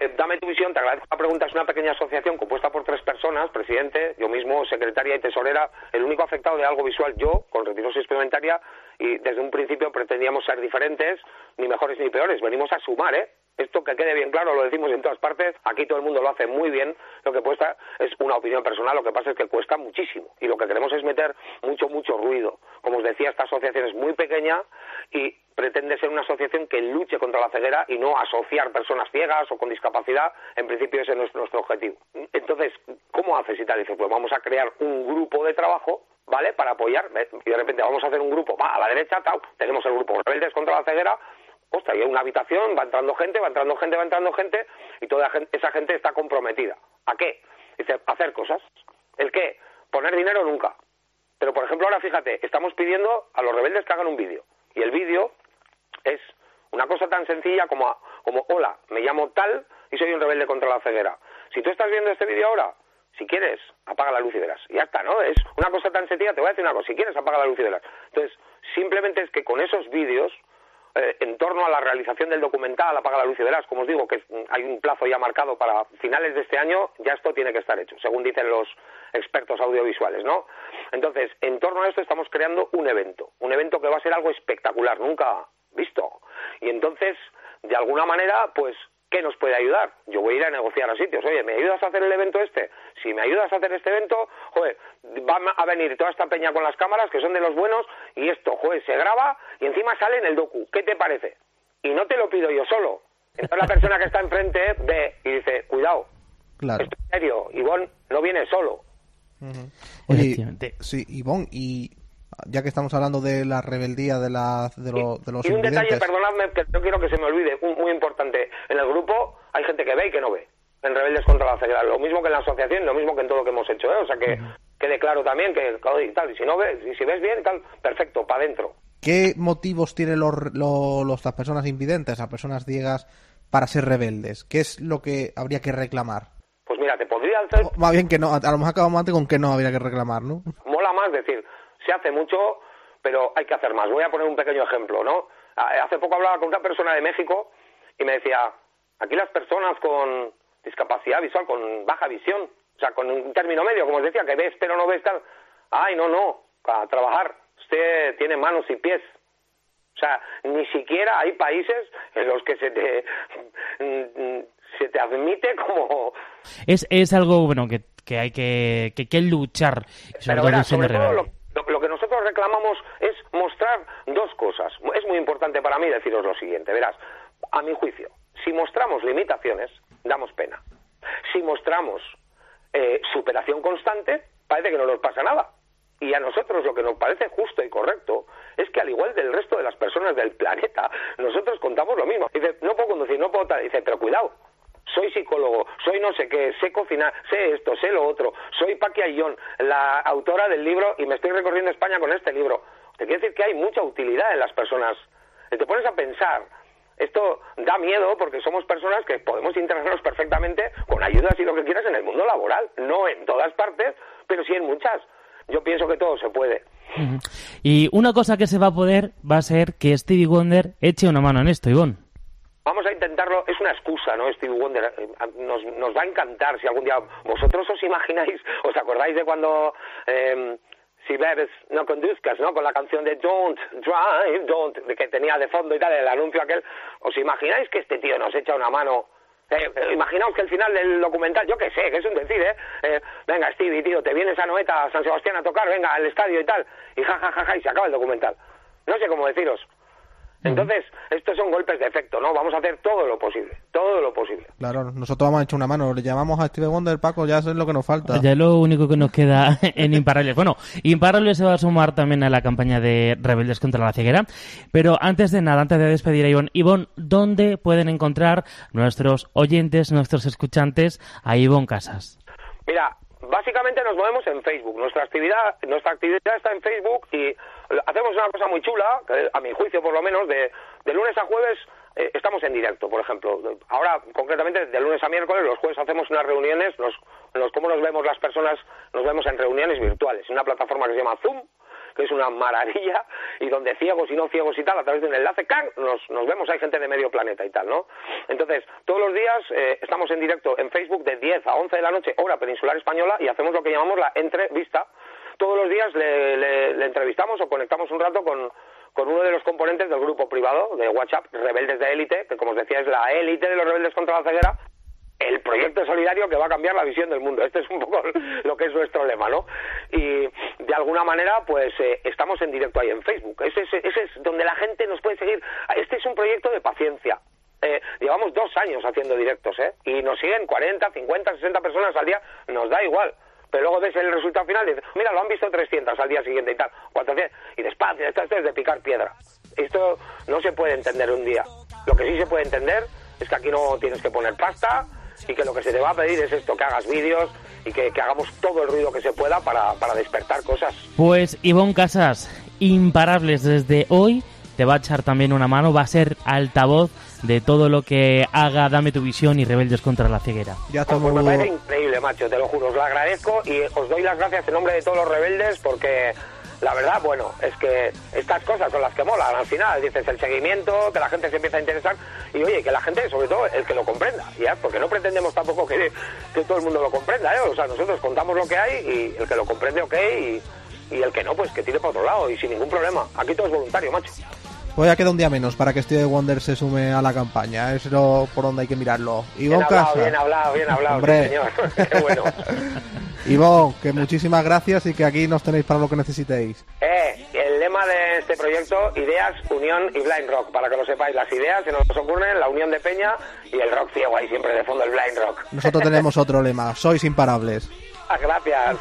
Eh, Dame tu visión, te agradezco la pregunta. Es una pequeña asociación compuesta por tres personas, presidente, yo mismo, secretaria y tesorera, el único afectado de algo visual, yo, con retinosis pigmentaria, y desde un principio pretendíamos ser diferentes, ni mejores ni peores. Venimos a sumar, ¿eh? Esto que quede bien claro, lo decimos en todas partes, aquí todo el mundo lo hace muy bien, lo que cuesta es una opinión personal, lo que pasa es que cuesta muchísimo y lo que queremos es meter mucho, mucho ruido. Como os decía, esta asociación es muy pequeña y pretende ser una asociación que luche contra la ceguera y no asociar personas ciegas o con discapacidad, en principio ese es nuestro, objetivo. Entonces, ¿cómo haces y tal? Dice, pues vamos a crear un grupo de trabajo ¿vale? Para apoyar, y de repente vamos a hacer un grupo, va a la derecha, tenemos el grupo Rebeldes contra la ceguera, ostras, y hay una habitación, va entrando gente, va entrando gente, va entrando gente, y toda esa gente está comprometida. ¿A qué? Dice, hacer cosas. ¿El qué? Poner dinero nunca. Pero, por ejemplo, ahora fíjate, estamos pidiendo a los rebeldes que hagan un vídeo. Y el vídeo es una cosa tan sencilla como, como, hola, me llamo tal y soy un rebelde contra la ceguera. Si tú estás viendo este vídeo ahora, si quieres, apaga la luz y verás. Y ya está, ¿no? Es una cosa tan sencilla, te voy a decir una cosa, si quieres, apaga la luz y verás. Entonces, simplemente es que con esos vídeos, eh, en torno a la realización del documental Apaga la luz y verás, como os digo, que es- hay un plazo ya marcado para finales de este año, ya esto tiene que estar hecho, según dicen los expertos audiovisuales, ¿no? Entonces, en torno a esto estamos creando un evento, un evento que va a ser algo espectacular, nunca visto. Y entonces, de alguna manera, pues, ¿qué nos puede ayudar? Yo voy a ir a negociar a sitios. Oye, ¿me ayudas a hacer el evento este? Si me ayudas a hacer este evento, joder, van a venir toda esta peña con las cámaras, que son de los buenos, y esto, joder, se graba y encima sale en el docu. ¿Qué te parece? Y no te lo pido yo solo. Entonces la persona que está enfrente ve y dice, cuidado, Claro. esto es serio, Ivón no viene solo. Oye, sí, Ivonne, y ya que estamos hablando de la rebeldía de, la, de, lo- de los Y un detalle, perdonadme, que no quiero que se me olvide, un- muy importante. En el grupo hay gente que ve y que no ve. En Rebeldes contra la Ceguera. Lo mismo que en la asociación, lo mismo que en todo lo que hemos hecho. ¿eh? O sea que quede claro también que y tal. Y si no ves, y si ves bien y tal, perfecto, para adentro. ¿qué motivos tienen los, lo- los- las personas invidentes, las personas ciegas, para ser rebeldes? ¿Qué es lo que habría que reclamar? Pues mira, te podría hacer, Más bien que no, a lo mejor acabamos antes con que no habría que reclamar, ¿no? más decir, se hace mucho, pero hay que hacer más. Voy a poner un pequeño ejemplo, ¿no? Hace poco hablaba con una persona de México y me decía, aquí las personas con discapacidad visual, con baja visión, o sea, con un término medio, como os decía, que ves pero no ves tal, ay, no, no, a trabajar, usted tiene manos y pies. O sea, ni siquiera hay países en los que se te, se te admite como Es, es algo bueno que, que hay que, que, que luchar, sobre Pero sobre todo lo, lo- lo que nosotros reclamamos es mostrar dos cosas. Es muy importante para mí deciros lo siguiente. Verás, a mi juicio, si mostramos limitaciones, damos pena. Si mostramos eh, superación constante, parece que no nos pasa nada. Y a nosotros lo que nos parece justo y correcto es que al igual del resto de las personas del planeta, nosotros contamos lo mismo. Dice, no puedo conducir, no puedo tal. Dice, pero cuidado, soy psicólogo, soy no sé qué, sé cocinar, sé esto, sé lo otro, soy Paqui Ayllón, la autora del libro y me estoy recorriendo España con este libro. Te quiere decir que hay mucha utilidad en las personas. Te pones a pensar, esto da miedo porque somos personas que podemos integrarnos perfectamente con ayudas y lo que quieras en el mundo laboral, no en todas partes, pero sí en muchas. Yo pienso que todo se puede. Y una cosa que se va a poder va a ser que Stevie Wonder eche una mano en esto, Ivonne. Vamos a intentarlo, es una excusa, ¿no? Stevie Wonder, eh, nos, nos va a encantar si algún día vosotros os imagináis, os acordáis de cuando eh, si bebes no conduzcas, ¿no? Con la canción de Don't Drive, Don't, que tenía de fondo y tal, el anuncio aquel, ¿os imagináis que este tío nos echa una mano? Eh, eh, imaginaos que el final del documental, yo qué sé, que es un decir, ¿eh? Eh, Venga, Stevie, tío, te vienes a Noeta, a San Sebastián a tocar, venga, al estadio y tal, y ja, ja, ja, ja, y se acaba el documental. No sé cómo deciros. Entonces, estos son golpes de efecto, ¿no? Vamos a hacer todo lo posible, todo lo posible. Claro, nosotros vamos a echar una mano. Le llamamos a Steve Wonder, Paco, ya eso es lo que nos falta. Ya es lo único que nos queda en Imparables. Bueno, Imparables se va a sumar también a la campaña de Rebeldes contra la ceguera. Pero antes de nada, antes de despedir a Ivonne, Ivonne, ¿dónde pueden encontrar nuestros oyentes, nuestros escuchantes a Ivonne Casas? Mira, básicamente nos movemos en Facebook. Nuestra actividad, nuestra actividad está en Facebook y hacemos una cosa muy chula, a mi juicio por lo menos, de, de lunes a jueves eh, estamos en directo, por ejemplo. Ahora, concretamente, de lunes a miércoles, los jueves hacemos unas reuniones, nos, nos, ¿cómo nos vemos las personas? Nos vemos en reuniones virtuales, en una plataforma que se llama Zoom, que es una maravilla, y donde ciegos y no ciegos y tal, a través de un enlace, ¡can! Nos, nos vemos, hay gente de medio planeta y tal, ¿no? Entonces, todos los días eh, estamos en directo en Facebook de 10 a 11 de la noche, hora peninsular española, y hacemos lo que llamamos la entrevista. Todos los días le, le, entrevistamos o conectamos un rato con, con uno de los componentes del grupo privado de WhatsApp, Rebeldes de Élite, que como os decía es la élite de los rebeldes contra la ceguera, el proyecto solidario que va a cambiar la visión del mundo. Este es un poco lo que es nuestro lema, ¿no? Y de alguna manera, pues eh, estamos en directo ahí en Facebook. Ese, ese, ese, es donde la gente nos puede seguir. Este es un proyecto de paciencia. Eh, llevamos dos años haciendo directos, ¿eh? Y nos siguen 40, 50, 60 personas al día. Nos da igual pero luego ves el resultado final y dices, mira, lo han visto 300 al día siguiente y tal, 400, y despacio, esto, esto es de picar piedra. Esto no se puede entender un día. Lo que sí se puede entender es que aquí no tienes que poner pasta y que lo que se te va a pedir es esto, que hagas vídeos y que, hagamos todo el ruido que se pueda para, para despertar cosas. Pues Ivonne Casas, imparables desde hoy, te va a echar también una mano, va a ser altavoz de todo lo que haga Dame tu visión y Rebeldes contra la ceguera. Ya Pues estamos... me parece increíble, macho, te lo juro, os lo agradezco y os doy las gracias en nombre de todos los rebeldes porque la verdad, bueno, es que estas cosas son las que molan al final, dices el seguimiento, que la gente se empieza a interesar y oye, que la gente, sobre todo, el que lo comprenda, ya, porque no pretendemos tampoco que, que todo el mundo lo comprenda, ¿eh? o sea, nosotros contamos lo que hay y el que lo comprende, ok, y, y el que no, pues que tire para otro lado y sin ningún problema. Aquí todo es voluntario, macho. Pues ya queda un día menos para que Steve Wonder se sume a la campaña. Es lo por donde hay que mirarlo. Bien Ivonne hablado, Casas. bien hablado, bien hablado, Hombre. señor. Qué bueno. Que muchísimas gracias y que aquí nos tenéis para lo que necesitéis. Eh, el lema de este proyecto, ideas, unión y blind rock. Para que lo sepáis, las ideas se nos ocurren, la unión de Peña y el rock ciego ahí siempre de fondo, el blind rock. Nosotros tenemos otro lema, sois imparables. Ah, Gracias.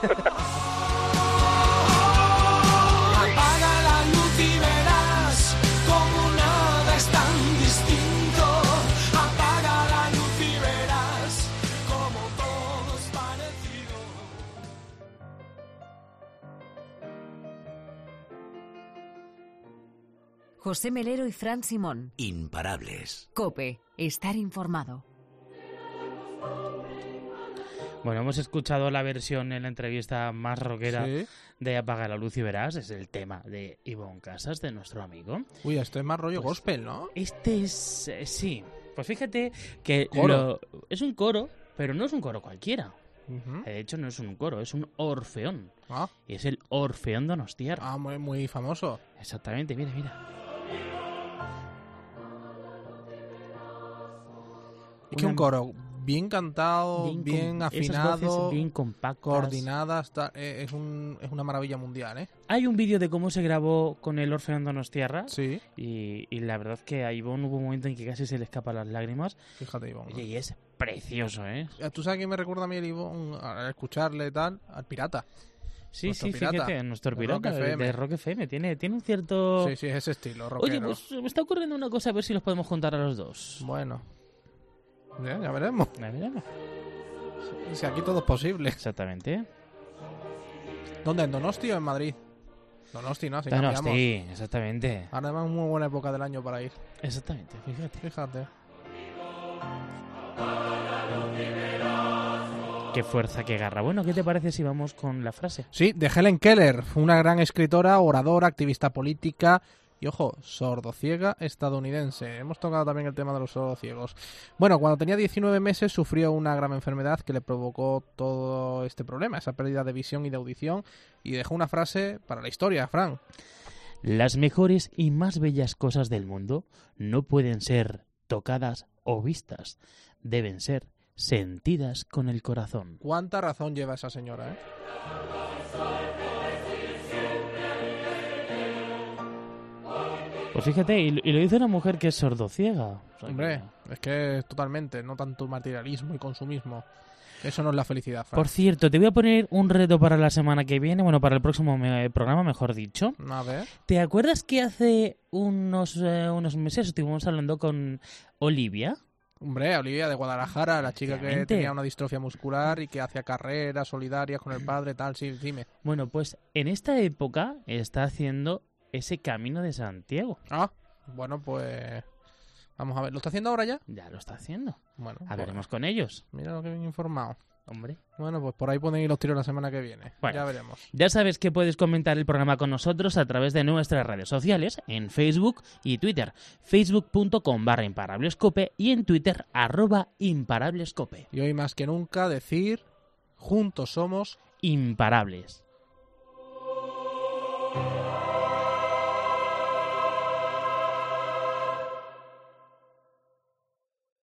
José Melero y Fran Simón. Imparables. Cope, estar informado. Bueno, hemos escuchado la versión en la entrevista más rockera Sí. de Apaga la luz y verás, es el tema de Ivonne Casas, de nuestro amigo. Uy, esto es más rollo Pues- gospel, ¿no? Este es, eh, sí, pues fíjate que Coro. lo- es un coro, pero no es un coro cualquiera. De hecho, no es un coro, es un orfeón. Ah, Y es el Orfeón Donostiarra. ah, muy, muy famoso. Exactamente, mira, mira. Es que un coro bien cantado, Bien afinado, bien compactas. coordinadas, eh, es, un, es una maravilla mundial, ¿eh? Hay un vídeo de cómo se grabó con el Orfeón Donostiarra. Sí, Y, y la verdad que a Ivonne hubo un momento en que casi se le escapan las lágrimas. fíjate, Ivonne. Y es precioso, ¿eh? Eh, ¿Tú sabes quién me recuerda a mí el Ivonne al escucharle y tal? Al pirata. Sí, Nuestro sí, pirata, fíjate, nuestro pirata de, Rock FM. Tiene, tiene un cierto... Sí, sí, es ese estilo, rockero. Oye, pues me está ocurriendo una cosa, a ver si los podemos juntar a los dos. Bueno. Ya, ya veremos. Ya veremos. Si aquí todo es posible. Exactamente. ¿Dónde? ¿En Donosti o en Madrid? Donosti, ¿no? Cambiamos. Donosti, exactamente. Es muy buena época del año para ir. Exactamente, fíjate. Fíjate. Qué fuerza, qué garra. Bueno, ¿qué te parece si vamos con la frase? Sí, de Helen Keller, una gran escritora, oradora, activista política y, ojo, sordociega estadounidense. Hemos tocado también el tema de los sordociegos. Bueno, cuando tenía 19 meses sufrió una grave enfermedad que le provocó todo este problema, esa pérdida de visión y de audición, y dejó una frase para la historia, Frank. Las mejores y más bellas cosas del mundo no pueden ser tocadas o vistas, deben ser sentidas con el corazón. ¿Cuánta razón lleva esa señora, eh? Pues fíjate, y, y lo dice una mujer que es sordociega. O sea que- Hombre, es que totalmente, no tanto materialismo y consumismo. Eso no es la felicidad, Fran. Por cierto, te voy a poner un reto para la semana que viene, bueno, para el próximo me- programa, mejor dicho. A ver. ¿Te acuerdas que hace unos, eh, unos meses estuvimos hablando con Olivia? Hombre, Olivia de Guadalajara, la chica que tenía una distrofia muscular y que hacía carreras solidarias con el padre, tal, sí, dime. Bueno, pues en esta época está haciendo ese camino de Santiago. Ah, bueno, pues vamos a ver, ¿lo está haciendo ahora ya? Ya lo está haciendo. Bueno, pues, Hablaremos con ellos. mira lo que bien informado. Hombre. Bueno, pues por ahí pueden ir los tiros la semana que viene. Bueno. Ya veremos. Ya sabes que puedes comentar el programa con nosotros a través de nuestras redes sociales, en Facebook y Twitter, facebook.com barra imparablescope y en Twitter arroba imparablescope. Y hoy más que nunca decir, juntos somos. Imparables.